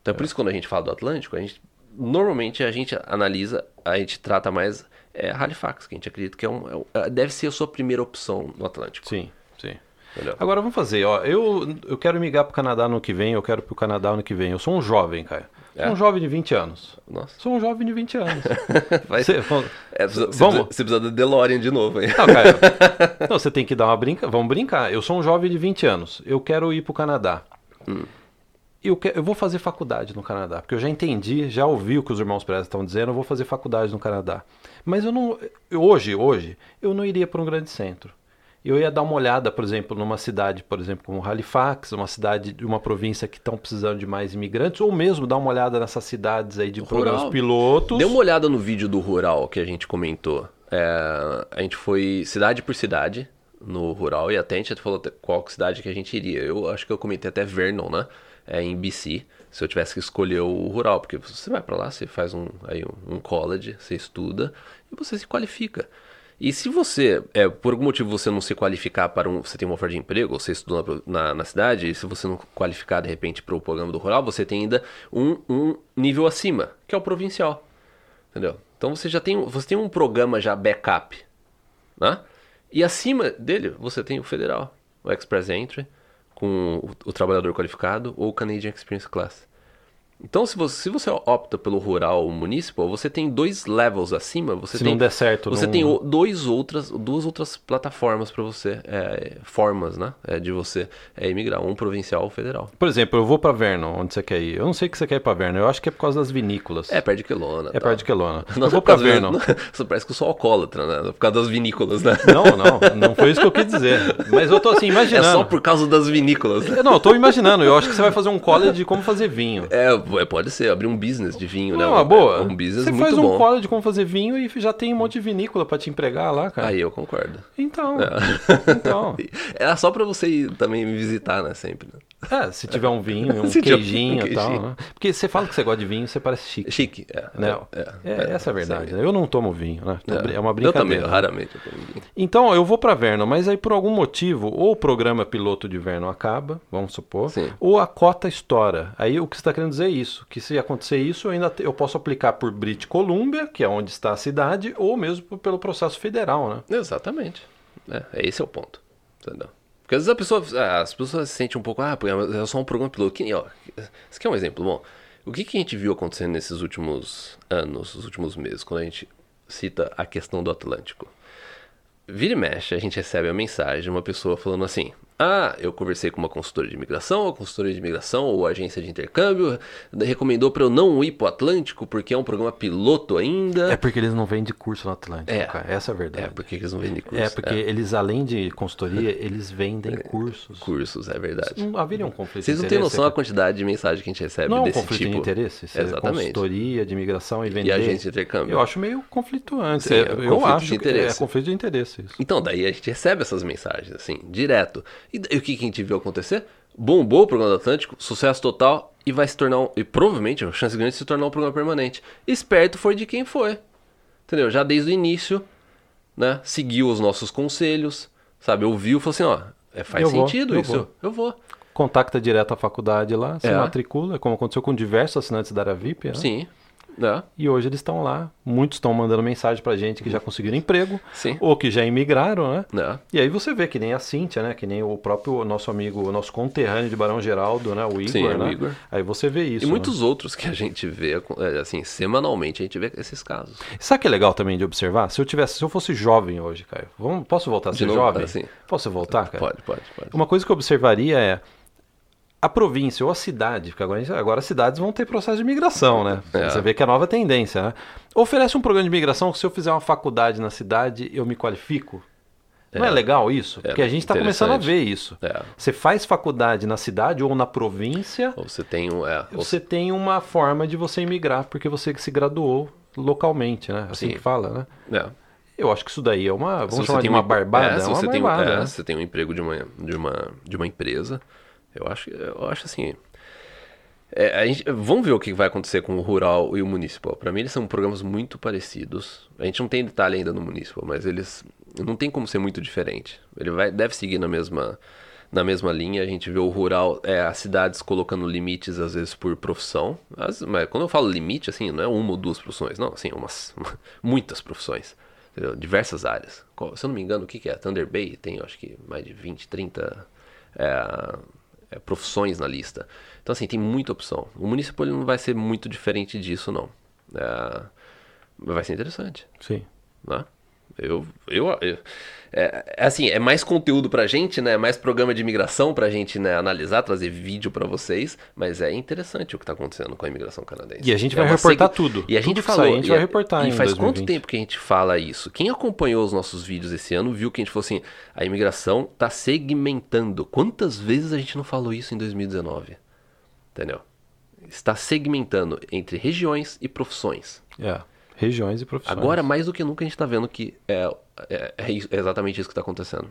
Então é por isso que quando a gente fala do Atlântico, a gente normalmente a gente analisa, a gente trata mais é, Halifax, que a gente acredita que é um, é é- deve ser a sua primeira opção no Atlântico. Sim, sim. Entendeu? Agora vamos fazer, ó. Eu, eu quero migrar pro Canadá no que vem, eu quero pro Canadá ano que vem. Eu sou um jovem, cara. Sou É? um jovem de 20 anos. Nossa. Sou um jovem de 20 anos. <laughs> Vai, Você- é, precisa, você, vamos. você precisa da DeLorean de novo, hein? Não, cara. <laughs> Não, você tem que dar uma brinca. Vamos brincar. Eu sou um jovem de 20 anos. Eu quero ir pro Canadá. Eu, eu vou fazer faculdade no Canadá, porque eu já entendi, já ouvi o que os irmãos Preza estão dizendo, eu vou fazer faculdade no Canadá. Mas eu não. eu- hoje, hoje, eu não iria para um grande centro. Eu ia dar uma olhada, por exemplo, numa cidade, por exemplo, como Halifax, uma cidade de uma província que estão precisando de mais imigrantes, ou mesmo dar uma olhada nessas cidades aí de programas Rural. pilotos. Dê uma olhada no vídeo do rural que a gente comentou. É, a gente foi cidade por cidade no rural e até a gente falou qual cidade que a gente iria. Eu acho que eu comentei até Vernon, né? É, em BC. Se eu tivesse que escolher o rural, porque você vai pra lá, você faz um, aí um, um college, você estuda e você se qualifica. E se você, é, por algum motivo você não se qualificar para um, você tem uma oferta de emprego, ou você estudou na, na, na cidade, e se você não qualificar de repente para o programa do rural, você tem ainda um, um nível acima, que é o provincial. Entendeu? Então você já tem, você tem um programa já backup, né? E acima dele você tem o federal, o Express Entry, com o, o trabalhador qualificado ou Canadian Experience Class. Então, se você, se você opta pelo rural municipal, você tem dois levels acima. Você Se tem, não der certo, você não- tem o- dois outras, duas outras plataformas para você, é, formas, né, é, de você é, emigrar, um provincial ou federal. Por exemplo, eu vou pra Vernon, onde você quer ir. Eu não sei que você quer ir pra Vernon, eu acho que é por causa das vinícolas. É perto de Quelona. É tá? perto de Quelona. <laughs> Eu Nossa, vou causa- Vernon. <laughs> Nossa, parece que eu sou alcoólatra, né? Por causa das vinícolas, né? Não, não, não foi isso que eu quis dizer. Mas eu tô assim, <laughs> É imaginando. só por causa das vinícolas. Eu Não, eu tô imaginando. Eu acho que você vai fazer um college de como fazer vinho. É, é, pode ser, abrir um business de vinho, né? Não, uma Um- boa. Um business você muito faz um bom. college de como fazer vinho e já tem um monte de vinícola pra te empregar lá, cara. Aí eu concordo. Então, É. então. Era <laughs> só pra você ir também me visitar, né? Sempre. né? É, se tiver um vinho, <laughs> um um queijinho e tal. queijinho. né? Porque você fala que você gosta de vinho, você parece chique. Chique, é. Né? é, É, essa é a verdade. né? Eu não tomo vinho, né? Brin- É uma Eu também, brincadeira. né? raramente eu tomo vinho. Então, eu vou pra Vernon, mas aí por algum motivo, ou o programa piloto de Vernon acaba, vamos supor, Sim. ou a cota estoura. Aí o que você está querendo dizer é isso, que se acontecer isso, eu ainda eu posso aplicar por British Columbia, que é onde está a cidade, ou mesmo pelo processo federal, né? Exatamente. É, é esse é o ponto. Entendeu? Porque às vezes a pessoa, ah, as pessoas se sentem um pouco, ah, é só um programa piloto. Que, ó, esse aqui é um exemplo. Bom, o que, que a gente viu acontecendo nesses últimos anos, os últimos meses, quando a gente cita a questão do Atlântico? Vira e mexe, a gente recebe a mensagem de uma pessoa falando assim: Ah, eu conversei com uma consultora de imigração, a consultora de imigração ou agência de intercâmbio recomendou para eu não ir pro Atlântico porque é um programa piloto ainda. É porque eles não vendem curso no Atlântico, É. cara. Essa é a verdade. É, porque eles não vendem curso. É, porque eles, além de consultoria, <laughs> eles vendem cursos. cursos, é verdade. Não haveria um conflito Vocês não têm interesse, noção da cara? quantidade de mensagem que a gente recebe Não é um desse conflito tipo. de interesse? Ser Exatamente. Consultoria de imigração e vender. agência de intercâmbio. Eu acho meio conflituante. Sim, É, é um eu conflito acho de que é interesse. conflito de interesse isso. Então, daí a gente recebe essas mensagens, assim, direto. E, o que, que a gente viu acontecer? Bombou o programa do Atlântico, sucesso total, e vai se tornar, um, e provavelmente, a chance grande de se tornar um programa permanente. Esperto foi de quem foi. Entendeu? Já desde o início, né? Seguiu os nossos conselhos, sabe? Ouviu e falou assim, ó, é, faz Eu vou, sentido eu isso. vou. Eu vou. Contacta direto a faculdade lá, se É. matricula, como aconteceu com diversos assinantes da área VIP, né? Sim. Né? E hoje eles estão lá. Muitos estão mandando mensagem pra gente que já conseguiram emprego, Sim. ou que já imigraram, né? Né? E aí você vê que nem a Cíntia, né? Que nem o próprio nosso amigo, o nosso conterrâneo de Barão Geraldo, né? O Igor, Sim, o né? Igor. Aí você vê isso. E né? muitos outros que a gente vê, é, assim, semanalmente a gente vê esses casos. Sabe o que é legal também de observar? Se eu tivesse, se eu fosse jovem hoje, Caio, vamos, posso voltar a ser jovem? assim. Posso voltar, cara? Pode, pode, pode. Uma coisa que eu observaria é a província ou a cidade, porque agora, agora as cidades vão ter processo de migração, né? É. Você vê que é a nova tendência, né? Oferece um programa de migração que se eu fizer uma faculdade na cidade, eu me qualifico. Não é, É. legal isso? Porque a gente está começando a ver isso. É. Você faz faculdade na cidade ou na província, Ou você tem um. É, ou você tem uma forma de você imigrar, porque você se graduou localmente, né? Assim Sim. que fala, né? é. Eu acho que isso daí é uma, vamos você chamar de tem uma um- barbada, é, é, se você tem, um- barbada, é, né? você tem um emprego de uma, de uma, de uma empresa, eu acho, eu acho assim. é, gente, vamos ver o que vai acontecer com o rural e o municipal. Para mim, eles são programas muito parecidos. A gente não tem detalhe ainda no municipal, mas eles não tem como ser muito diferente. Ele vai, deve seguir na mesma, na mesma linha. A gente vê o rural, é, as cidades colocando limites às vezes por profissão. As- mas quando eu falo limite, assim, não é uma ou duas profissões, não, assim, umas <laughs> muitas profissões. entendeu? Diversas áreas. Se eu não me engano, o que, que é? Thunder Bay tem, acho que mais de 20, 30 é, é, profissões na lista. Então, assim, tem muita opção. O municipal ele não vai ser muito diferente disso, não. É, vai ser interessante Sim. né? Eu, eu, eu- é, é assim, é mais conteúdo pra gente, né? É mais programa de imigração pra gente né, analisar, trazer vídeo pra vocês, mas é interessante o que tá acontecendo com a imigração canadense. E a gente É vai uma reportar tudo. E a Tudo gente que falou, sair, a gente vai reportar E faz quanto 2020. tempo que a gente fala isso? Quem acompanhou os nossos vídeos esse ano viu que a gente falou assim, a imigração tá segmentando. Quantas vezes a gente não falou isso em 2019? Entendeu? Está segmentando entre regiões e profissões. É. Regiões e profissões. Agora, mais do que nunca, a gente tá vendo que é, é, é é exatamente isso que tá acontecendo.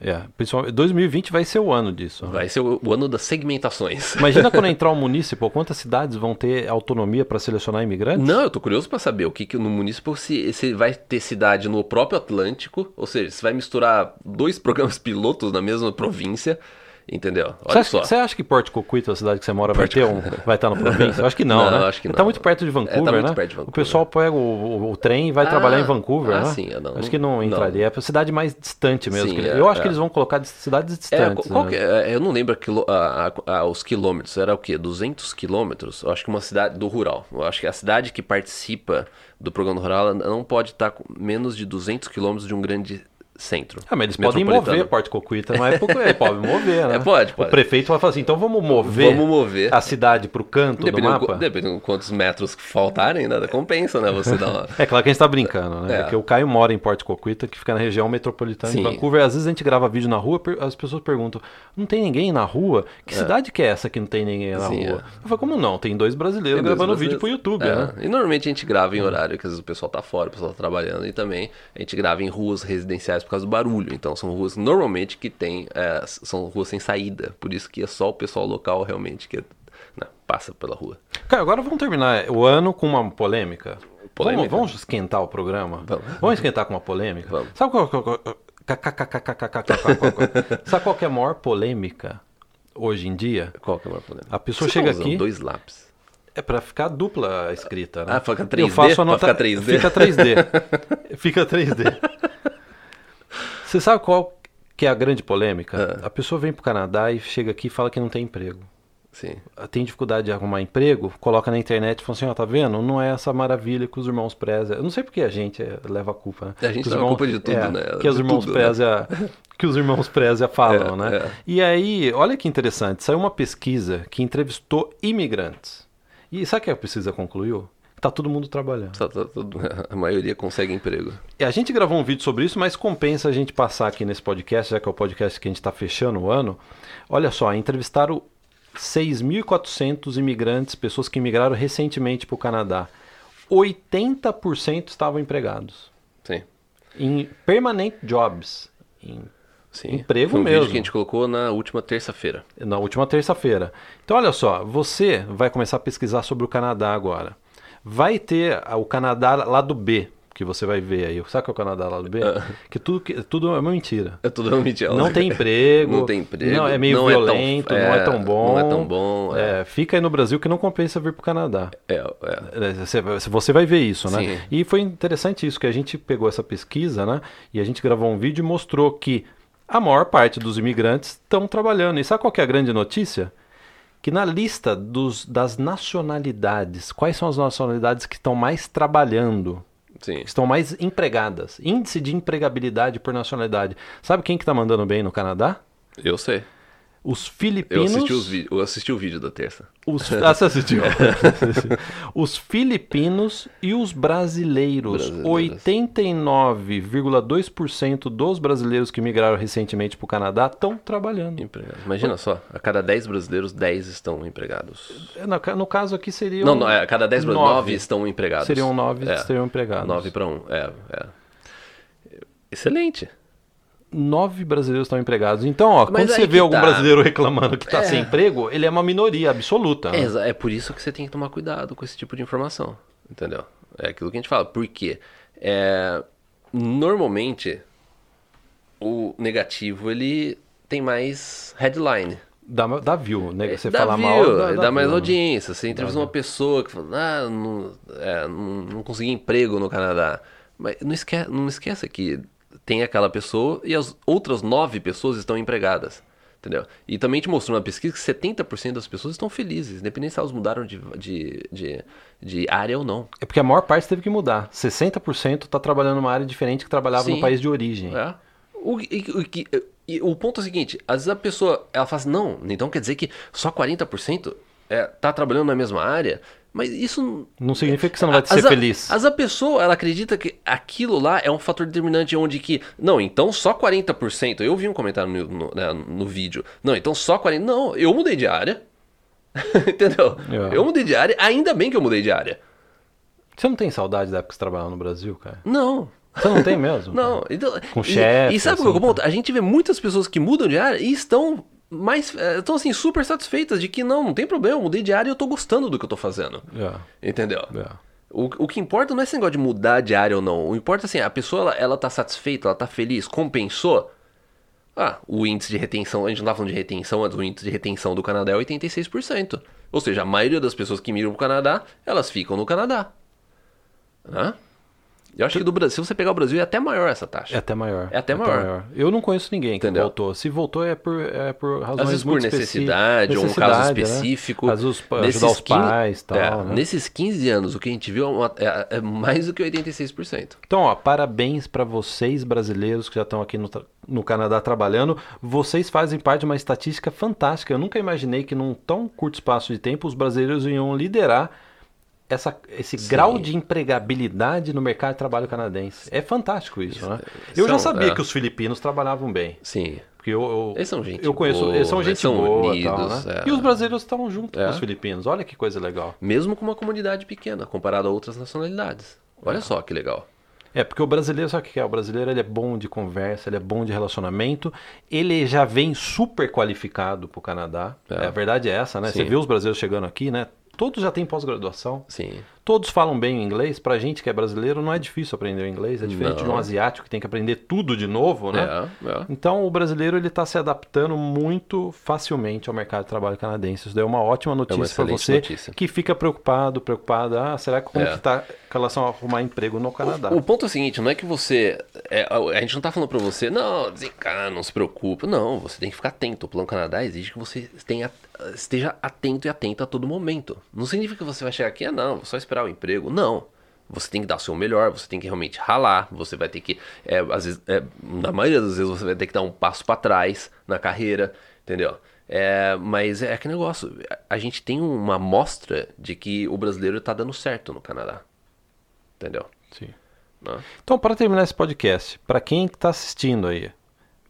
É. Principalmente, 2020 vai ser o ano disso. né? Vai ser o, o ano das segmentações. <laughs> Imagina quando entrar <laughs> o municipal, quantas cidades vão ter autonomia para selecionar imigrantes? Não, eu tô curioso pra saber o que, que no municipal se, se vai ter cidade no próprio Atlântico, ou seja, se vai misturar dois <laughs> programas pilotos na mesma província, entendeu? Você Olha acha, só. você acha que Porto Coquito, a cidade que você mora, vai ter um, vai estar na província? Eu acho que não, Não, né? acho que Tá não. muito perto de Vancouver, É, tá muito né? perto de Vancouver. O pessoal pega o, o- o trem e vai Ah, trabalhar em Vancouver, ah, né? sim, é, não, acho que não não. entraria. É a cidade mais distante mesmo. Sim, que- é, eu acho é. que eles vão colocar de cidades É, distantes. né? que é? eu não lembro quilo- a- a- a- os quilômetros, era o quê? 200 quilômetros? Eu acho que uma cidade do rural. Eu acho que a cidade que participa do programa rural não pode estar com menos de 200 quilômetros de um grande centro. Ah, mas eles podem mover Porto Coquita numa época, ele pode mover, né? <laughs> É, pode, O pode. prefeito vai falar assim, então vamos mover, Vamos mover. a cidade pro canto do Dependendo, mapa? qu- dependendo de quantos metros faltarem, nada compensa, né? Você dá uma... <laughs> É claro que a gente tá brincando, né? É. Porque o Caio mora em Porto Coquita, que fica na região metropolitana Sim. de Vancouver. Às vezes a gente grava vídeo na rua, as pessoas perguntam: não tem ninguém na rua? Que cidade que é essa que não tem ninguém na Sim, rua? é. Eu falei, como não? Tem dois brasileiros Tem dois gravando vídeo brasileiros. pro YouTube, É, né? E normalmente a gente grava em horário que às vezes o pessoal tá fora, o pessoal tá trabalhando. E também a gente grava em ruas residenciais por causa do barulho. Então são ruas normalmente que tem. é, são ruas sem saída. Por isso que é só o pessoal local realmente que né, passa pela rua. Cara, agora vamos terminar o ano com uma polêmica. Polêmica? Vamos, vamos esquentar o programa? Vamos. esquentar com uma polêmica? Vamos. Sabe qual, qual- qual- Sabe qual é a maior polêmica hoje em dia? Qual que é o maior problema? A pessoa Você chega tá aqui- dois lápis. É pra ficar dupla a escrita, né? Ah, fica Eu 3D? faço Pra anota... ficar 3D? Fica 3D. Fica 3D. Você sabe qual que é a grande polêmica? Ah. A pessoa vem pro Canadá e chega aqui e fala que não tem emprego. Sim. Tem dificuldade de arrumar emprego, coloca na internet e fala assim, ó, tá vendo? Não é essa maravilha que os irmãos Preza. Eu não sei porque a gente eh, leva a culpa, né? A gente leva a culpa de tudo, é, né? Que os irmãos tudo, né? Preza que os irmãos Preza falam, É, né? é. E aí, olha que interessante, saiu uma pesquisa que entrevistou imigrantes. E sabe o que a pesquisa concluiu? Tá todo mundo trabalhando. Tá- tá- tá- <laughs> a maioria consegue emprego. E a gente gravou um vídeo sobre isso, mas compensa a gente passar aqui nesse podcast, já que é o podcast que a gente está fechando o ano. Olha só, entrevistaram 6.400 imigrantes, pessoas que imigraram recentemente para o Canadá. 80% estavam empregados Sim. em permanent jobs, em- Sim. Emprego Foi um mesmo. vídeo que a gente colocou na última terça-feira. na última terça-feira. Então, olha só, você vai começar a pesquisar sobre o Canadá agora. Vai ter ah, o Canadá lado B, que você vai ver aí. Sabe o que é o Canadá lado B? Que tudo, que tudo é uma mentira. É tudo mentira. Não tem emprego. Não tem emprego. Não, é meio não é tão- violento, não é tão bom. Não é tão bom. É, É, fica aí no Brasil que não compensa vir pro Canadá. é, é. É, Você, você vai ver isso, né? Sim. E foi interessante isso, que a gente pegou essa pesquisa, né? E a gente gravou um vídeo e mostrou que a maior parte dos imigrantes estão trabalhando. E sabe qual é a grande notícia? Que na lista dos, das nacionalidades, quais são as nacionalidades que estão mais trabalhando? Sim. que estão mais empregadas. Índice de empregabilidade por nacionalidade. Sabe quem que tá mandando bem no Canadá? Eu sei. Os Eu filipinos. assisti, os vi- eu assisti o vídeo da terça. Os, <laughs> ah, você assistiu? <laughs> os filipinos e os brasileiros. Brasileiros. 89,2% dos brasileiros que migraram recentemente para o Canadá estão trabalhando. Empregado. Imagina só, a cada 10 brasileiros, 10 estão empregados. No, ca- no caso aqui seriam. Não, não, é, a cada 10 brasileiros, nove. 9 estão empregados. Seriam 9 É, que seriam empregados. 9 para 1. É, é. Excelente. Nove brasileiros estão empregados. Então, ó, Mas quando você vê algum tá. brasileiro reclamando que está É. sem emprego, ele é uma minoria absoluta. né? É, é por isso que você tem que tomar cuidado com esse tipo de informação. Entendeu? É aquilo que a gente fala. Por quê? É, normalmente, o negativo, ele tem mais headline. Dá, dá view, né? Você dá fala view, mal, dá, dá, dá mais view, né? audiência. Você entrevista uma pessoa que fala, ah, não, é, não, não consegui emprego no Canadá. Mas não esquece, não esqueça que tem aquela pessoa e as outras nove pessoas estão empregadas. Entendeu? E também te mostrou na pesquisa que 70% das pessoas estão felizes, independente se elas mudaram de, de, de, de área ou não. É porque a maior parte teve que mudar. 60% está trabalhando numa área diferente que trabalhava no Sim. país de origem. É. O, e- o e o ponto é o seguinte, às vezes a pessoa, ela fala assim, não, então quer dizer que só 40% é, tá trabalhando na mesma área, mas isso... Não significa que você não vai ser a- feliz. Vezes a pessoa, ela acredita que aquilo lá é um fator determinante onde que, não, então só 40%, eu vi um comentário no, no, né, no vídeo, não, então só 40%, não, eu mudei de área, <laughs> entendeu? É. Eu mudei de área, ainda bem que eu mudei de área. Você não tem saudade da época que você trabalhava no Brasil, cara? Não, Você não tem mesmo? <laughs> Não, então, Com e, chefe, E sabe qual é o assim, ponto? A gente vê muitas pessoas que mudam de área e estão mais. eh, Estão assim, super satisfeitas de que não, não tem problema, eu mudei de área e eu tô gostando do que eu tô fazendo. É, Entendeu? é. O, o que importa não é esse negócio de mudar de área ou não. O importa é assim, a pessoa ela, ela tá satisfeita, ela tá feliz, compensou. Ah, o índice de retenção, a gente não tá falando de retenção, mas o índice de retenção do Canadá é 86%. Ou seja, a maioria das pessoas que migram pro Canadá, elas ficam no Canadá. Hã? Eu acho que do Brasil, se você pegar o Brasil, é até maior essa taxa. É até maior. É até maior. Eu não conheço ninguém que Entendeu? voltou. Se voltou é por, é por razões Às vezes por necessidade, especi- ou um caso necessidade, né? específico. Às vezes pra Nesses ajudar os 15 pais tal. é, né? Nesses 15 anos, o que a gente viu é, uma- é- é mais do que 86%. Então, ó, parabéns para vocês brasileiros que já estão aqui no, no Canadá trabalhando. Vocês fazem parte de uma estatística fantástica. Eu nunca imaginei que num tão curto espaço de tempo os brasileiros iam liderar essa, esse Sim. grau de empregabilidade no mercado de trabalho canadense. É fantástico isso, né? isso Eu já é um- sabia é. que os filipinos trabalhavam bem. Sim. Porque eu, eu, Eles são gente eu conheço, boa, eles são eles gente são boa e tal, unidos, né? é. E os brasileiros estão junto É. com os filipinos. Olha que coisa legal. Mesmo com uma comunidade pequena, comparado a outras nacionalidades. Olha só que legal. É, porque o brasileiro, sabe o que é? O brasileiro ele é bom de conversa, ele é bom de relacionamento, ele já vem super qualificado pro Canadá. É. a verdade é essa, né? Sim. Você viu os brasileiros chegando aqui, né? Todos já têm pós-graduação. Sim. Todos falam bem o inglês. Pra gente que é brasileiro, não é difícil aprender o inglês. É diferente de um Não. asiático que tem que aprender tudo de novo, né? É, é. Então o brasileiro ele está se adaptando muito facilmente ao mercado de trabalho canadense. Isso daí é uma ótima notícia para excelente você notícia. que fica preocupado, preocupada. Ah, será que como É. que tá com relação a arrumar emprego no Canadá? O ponto é o seguinte, não é que você. é, a gente não tá falando pra você, não, desencana, não se preocupa. Não, você tem que ficar atento. O Plano Canadá exige que você tenha, esteja atento e atento a todo momento. Não significa que você vai chegar aqui, ah, não, vou só esperar o emprego. Não. Você tem que dar o seu melhor, você tem que realmente ralar, você vai ter que. é, às vezes, é, na maioria das vezes, você vai ter que dar um passo pra trás na carreira, entendeu? É, mas é aquele negócio, a- gente tem uma amostra de que o brasileiro tá dando certo no Canadá. Entendeu? Sim. Né? Então, para terminar esse podcast, para quem está assistindo aí,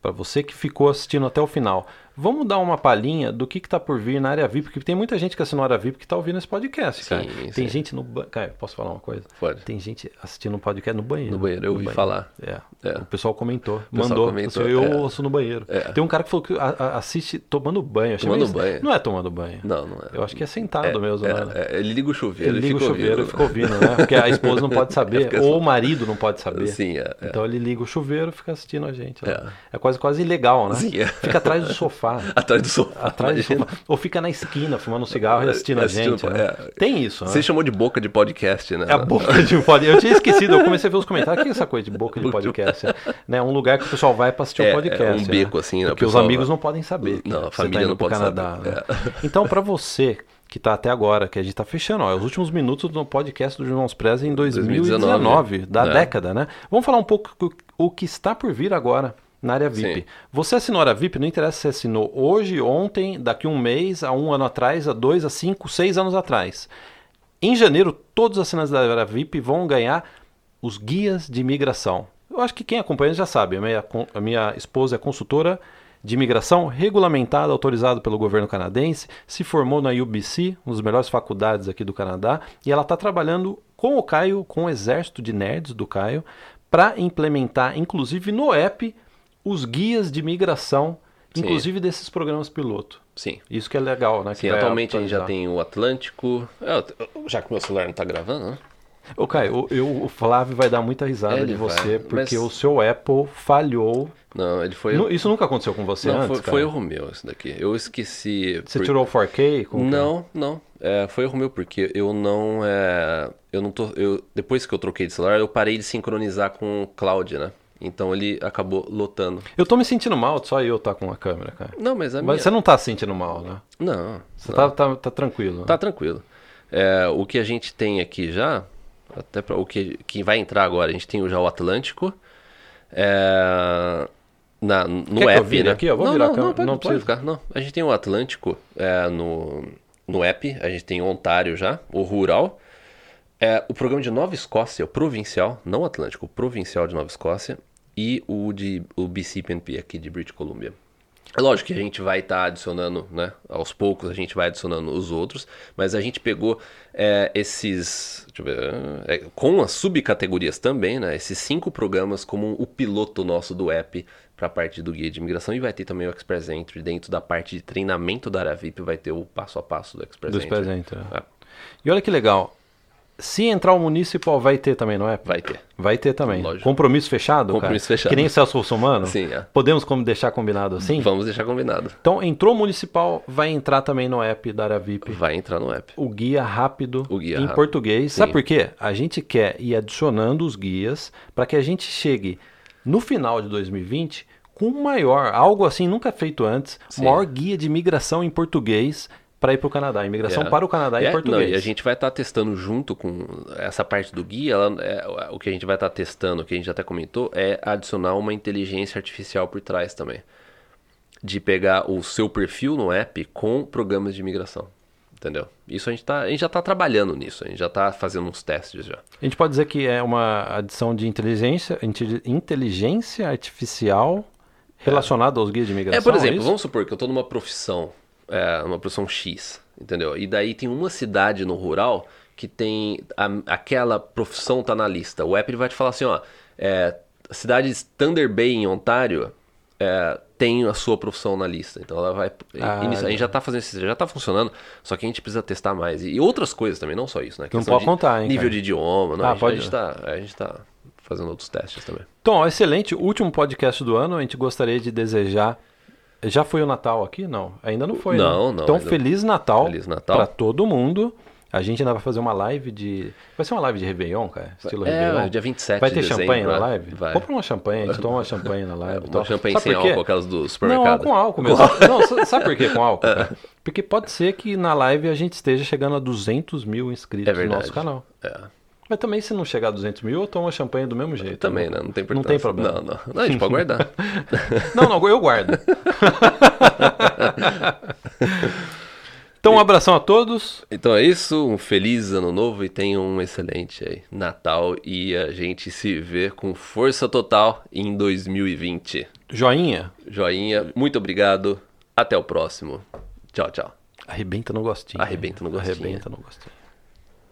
para você que ficou assistindo até o final, vamos dar uma palhinha do que está por vir na área VIP, porque tem muita gente que assinou a área VIP que está ouvindo esse podcast, Sim, cara. sim. Tem gente no banheiro. Cara, posso falar uma coisa? Pode. Tem gente assistindo um podcast no banheiro. No banheiro, eu ouvi falar. É. É. O pessoal comentou, pessoal mandou. comentou, assim, eu é. ouço no banheiro. É. Tem um cara que falou que assiste tomando banho. Tomando banho. Não é tomando banho. Não, não é. Eu acho que é sentado mesmo, É, né? é, ele liga o chuveiro Ele liga o chuveiro e fica ouvindo, né? Porque a esposa não pode <laughs> saber, ou só- o marido não pode saber. Sim, é. é. Então ele liga o chuveiro e fica assistindo a gente. lá. É. É, quase, quase ilegal, né? Sim, é. Fica atrás do sofá. Atrás do sofá. Atrás do sofá. Ou fica na esquina fumando um cigarro e assistindo a Assistindo, gente. né? é. Tem isso, né? Você chamou de boca de podcast, né? É a boca de um podcast. Eu tinha esquecido, eu comecei a ver os comentários. O que é essa coisa de boca de podcast? né? Um lugar que o pessoal vai para assistir É, um podcast. é um né? beco, assim, né? O Porque os amigos vai- não podem saber. Não, a tá família indo não pode Canadá. saber, É. né? <laughs> Então, para você que tá até agora, que a gente tá fechando, ó, é os últimos minutos do podcast do Irmãos Preza em 2019, 2019, da é. década, né? Vamos falar um pouco o- o que está por vir agora na área VIP. Sim. Você assinou a área VIP, não interessa se você assinou hoje, ontem, daqui um mês, há um ano atrás, há dois, há cinco, seis anos atrás. Em janeiro, todos os assinantes da área VIP vão ganhar os guias de imigração. Eu acho que quem acompanha já sabe. A minha, a minha esposa é consultora de imigração regulamentada, autorizada pelo governo canadense, se formou na UBC, uma das melhores faculdades aqui do Canadá, e ela está trabalhando com o Caio, com o exército de nerds do Caio, para implementar, inclusive no app, os guias de imigração, Sim. inclusive desses programas piloto. Sim. Isso que é legal, né? Sim, atualmente a gente já tem o Atlântico. É, já que meu celular não tá gravando, né? Ô, Caio, eu, o Flávio vai dar muita risada É, de ele você, vai, porque mas- o seu Apple falhou. Não, ele foi. Isso nunca aconteceu com você não, antes, foi, foi erro meu isso daqui. Eu esqueci. Você por- tirou o 4K? Como que é? Não, não. É, foi erro meu, porque eu não. É, eu não tô. Eu, depois que eu troquei de celular, eu parei de sincronizar com o cloud, né? Então ele acabou lotando. Eu tô me sentindo mal, só eu tá com a câmera, cara. Não, mas a minha. Mas você não tá se sentindo mal, né? Não. Você não. tá, tá, tá tranquilo. né? Tá tranquilo. É, o que a gente tem aqui já, até para o que, que vai entrar agora, a gente tem já o Atlântico. É, na, no Quer que eu app, vire né? aqui? Eu vou não, virar a não, câmera. não, pode, Não pode precisa. ficar. Não, a gente tem o Atlântico é, no, no app, a gente tem o Ontário já, o Rural. É, o programa de Nova Escócia, o provincial, não o Atlântico, o provincial de Nova Escócia. E o de o BCPNP aqui de British Columbia. É lógico que a gente vai estar adicionando, né? Aos poucos a gente vai adicionando os outros, mas a gente pegou é, esses, deixa eu ver, é, com as subcategorias também, né? Esses cinco programas como o piloto nosso do app para a parte do guia de imigração e vai ter também o Express Entry dentro da parte de treinamento da área VIP, vai ter o passo a passo do Express Do Entry. presente. é. É, E olha que legal. Se entrar o Municipal, vai ter também, não é? vai ter. Vai ter também. Lógico. Compromisso fechado, Compromisso cara? fechado. Que nem Celso Russomano? Sim, é. Podemos como deixar combinado assim? Vamos deixar combinado. Então, entrou o Municipal, vai entrar também no app da área VIP. Vai entrar no app. o guia rápido O guia em rápido. português. Sim. Sabe por quê? A gente quer ir adicionando os guias para que a gente chegue no final de 2020 com o maior, algo assim nunca feito antes, Sim. maior guia de imigração em português para ir para o Canadá. Imigração É. para o Canadá em É, português. Não, e a gente vai estar testando junto com essa parte do guia. ela- é, o que a gente vai estar testando, que a gente até comentou, é adicionar uma inteligência artificial por trás também. De pegar o seu perfil no app com programas de imigração. Entendeu? Isso a gente, tá, a gente já está trabalhando nisso, a gente já está fazendo uns testes já. A gente pode dizer que é uma adição de inteligência, inte- inteligência artificial relacionada aos guias de imigração. É, por exemplo, isso? vamos supor que eu estou numa profissão, é, uma profissão X, entendeu? E daí tem uma cidade no rural que tem a- aquela profissão tá na lista. O app ele vai te falar assim, ó, é, a cidade de Thunder Bay em Ontário é, tem a sua profissão na lista. Então ela vai Ah, iniciar. A gente já tá fazendo isso, já tá funcionando, só que a gente precisa testar mais e, e outras coisas também, não só isso, né? Não pode de contar, hein, Nível cara? de idioma, não, Ah, a, gente, pode- a gente tá, a gente tá fazendo outros testes também. Ó, excelente. Último podcast do ano. A gente gostaria de desejar. Já foi o Natal aqui? Não, ainda não foi. Não, né? não, Então, Feliz Natal. Feliz Natal. Pra todo mundo. A gente ainda vai fazer uma live de. Vai ser uma live de Réveillon, cara? Estilo Réveillon. É, dia 27 Vai de ter dezembro, champanhe na né? live? Vai. Compra uma champanhe, a gente toma uma champanhe na <laughs> live. e Uma champanhe Sabe sem por álcool, aquelas do Não, supermercado. com álcool mesmo. Não, sa- sabe por que com álcool? cara? <laughs> Porque pode ser que na live a gente esteja chegando a 200 mil inscritos É no nosso canal. É. Mas também se não chegar a 200 mil, eu tomo a champanhe do mesmo jeito. Também, né? Não tem Não tem problema. Não, não. Não, a gente pode guardar. <laughs> Não, não, eu guardo. <laughs> então, um abração a todos. Então é isso, um feliz ano novo e tenham um excelente aí, Natal e a gente se vê com força total em 2020. Joinha. Joinha, muito obrigado, até o próximo. Tchau, tchau. Arrebenta no gostinho. Arrebenta no gostinho. Arrebenta no gostinho.